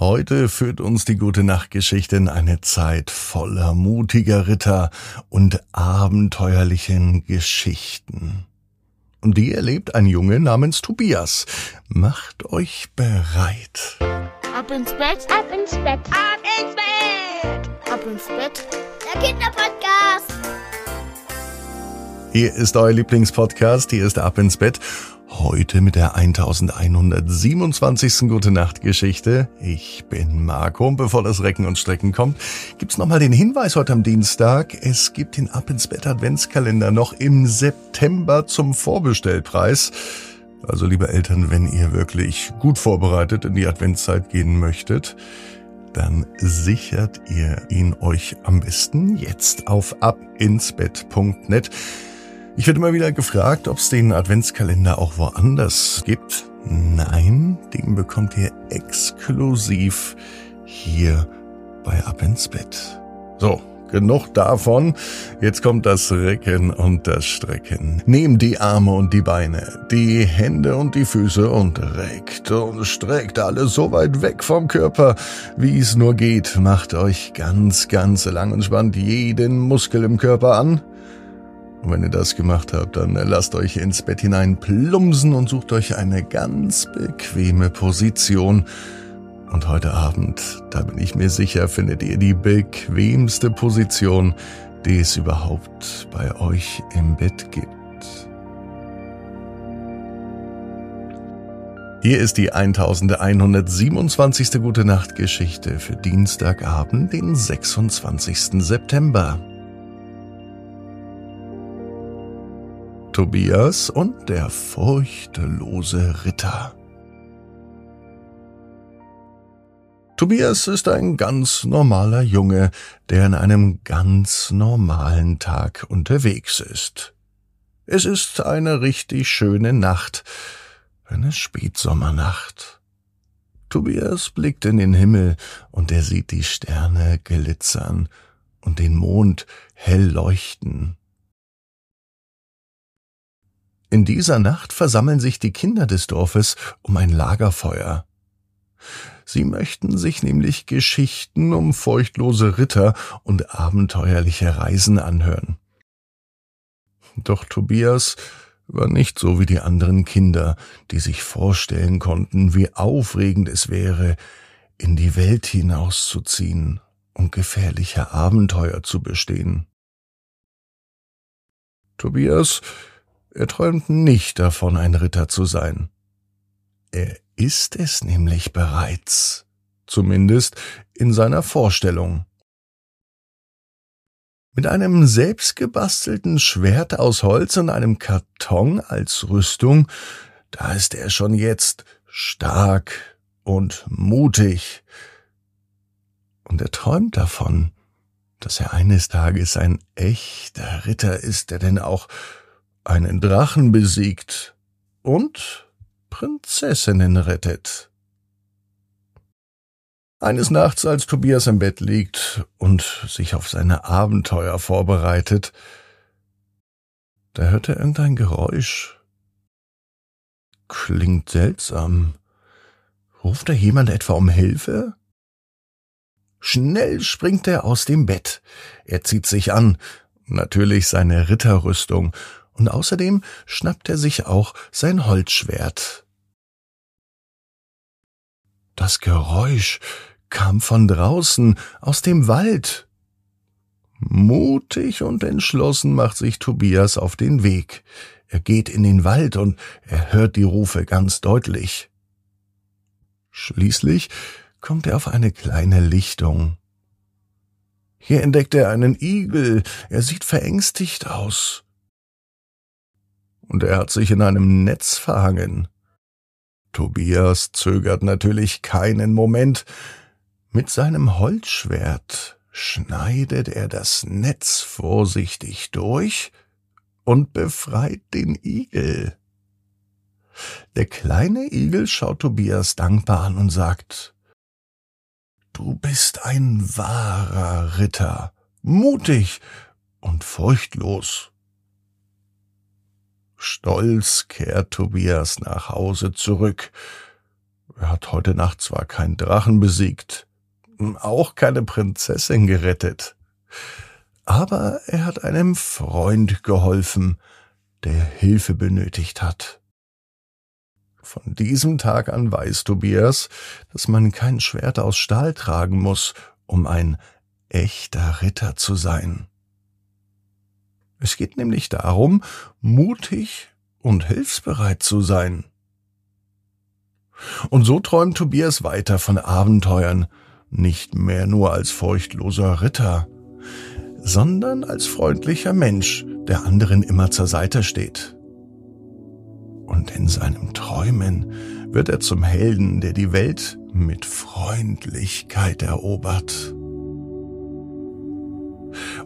Heute führt uns die gute Nachtgeschichte in eine Zeit voller mutiger Ritter und abenteuerlichen Geschichten. Und die erlebt ein Junge namens Tobias. Macht euch bereit. Ab ins Bett, ab ins Bett, ab ins Bett, ab ins Bett. Der Kinderpodcast. Hier ist euer Lieblingspodcast, hier ist Ab ins Bett. Heute mit der 1127. Gute Nacht Geschichte. Ich bin Marco und bevor das Recken und Strecken kommt, gibt's nochmal den Hinweis heute am Dienstag. Es gibt den Ab ins Bett Adventskalender noch im September zum Vorbestellpreis. Also liebe Eltern, wenn ihr wirklich gut vorbereitet in die Adventszeit gehen möchtet, dann sichert ihr ihn euch am besten jetzt auf abinsbett.net. Ich werde immer wieder gefragt, ob es den Adventskalender auch woanders gibt. Nein, den bekommt ihr exklusiv hier bei Ab ins Bett. So, genug davon. Jetzt kommt das Recken und das Strecken. Nehmt die Arme und die Beine, die Hände und die Füße und reckt und streckt alles so weit weg vom Körper, wie es nur geht. Macht euch ganz, ganz lang und spannt jeden Muskel im Körper an. Und wenn ihr das gemacht habt, dann lasst euch ins Bett hinein plumsen und sucht euch eine ganz bequeme Position. Und heute Abend, da bin ich mir sicher, findet ihr die bequemste Position, die es überhaupt bei euch im Bett gibt. Hier ist die 1127. Gute Nacht Geschichte für Dienstagabend, den 26. September. Tobias und der furchtlose Ritter. Tobias ist ein ganz normaler Junge, der an einem ganz normalen Tag unterwegs ist. Es ist eine richtig schöne Nacht, eine Spätsommernacht. Tobias blickt in den Himmel und er sieht die Sterne glitzern und den Mond hell leuchten. In dieser Nacht versammeln sich die Kinder des Dorfes um ein Lagerfeuer. Sie möchten sich nämlich Geschichten um furchtlose Ritter und abenteuerliche Reisen anhören. Doch Tobias war nicht so wie die anderen Kinder, die sich vorstellen konnten, wie aufregend es wäre, in die Welt hinauszuziehen und gefährliche Abenteuer zu bestehen. Tobias er träumt nicht davon, ein Ritter zu sein. Er ist es nämlich bereits, zumindest in seiner Vorstellung. Mit einem selbstgebastelten Schwert aus Holz und einem Karton als Rüstung, da ist er schon jetzt stark und mutig. Und er träumt davon, dass er eines Tages ein echter Ritter ist, der denn auch einen Drachen besiegt und Prinzessinnen rettet. Eines Nachts, als Tobias im Bett liegt und sich auf seine Abenteuer vorbereitet, da hört er irgendein Geräusch. Klingt seltsam. Ruft da jemand etwa um Hilfe? Schnell springt er aus dem Bett. Er zieht sich an, natürlich seine Ritterrüstung, und außerdem schnappt er sich auch sein Holzschwert. Das Geräusch kam von draußen aus dem Wald. Mutig und entschlossen macht sich Tobias auf den Weg. Er geht in den Wald und er hört die Rufe ganz deutlich. Schließlich kommt er auf eine kleine Lichtung. Hier entdeckt er einen Igel, er sieht verängstigt aus und er hat sich in einem Netz verhangen. Tobias zögert natürlich keinen Moment. Mit seinem Holzschwert schneidet er das Netz vorsichtig durch und befreit den Igel. Der kleine Igel schaut Tobias dankbar an und sagt, Du bist ein wahrer Ritter, mutig und furchtlos. Stolz kehrt Tobias nach Hause zurück. Er hat heute Nacht zwar keinen Drachen besiegt, auch keine Prinzessin gerettet, aber er hat einem Freund geholfen, der Hilfe benötigt hat. Von diesem Tag an weiß Tobias, dass man kein Schwert aus Stahl tragen muss, um ein echter Ritter zu sein. Es geht nämlich darum, mutig und hilfsbereit zu sein. Und so träumt Tobias weiter von Abenteuern, nicht mehr nur als furchtloser Ritter, sondern als freundlicher Mensch, der anderen immer zur Seite steht. Und in seinem Träumen wird er zum Helden, der die Welt mit Freundlichkeit erobert.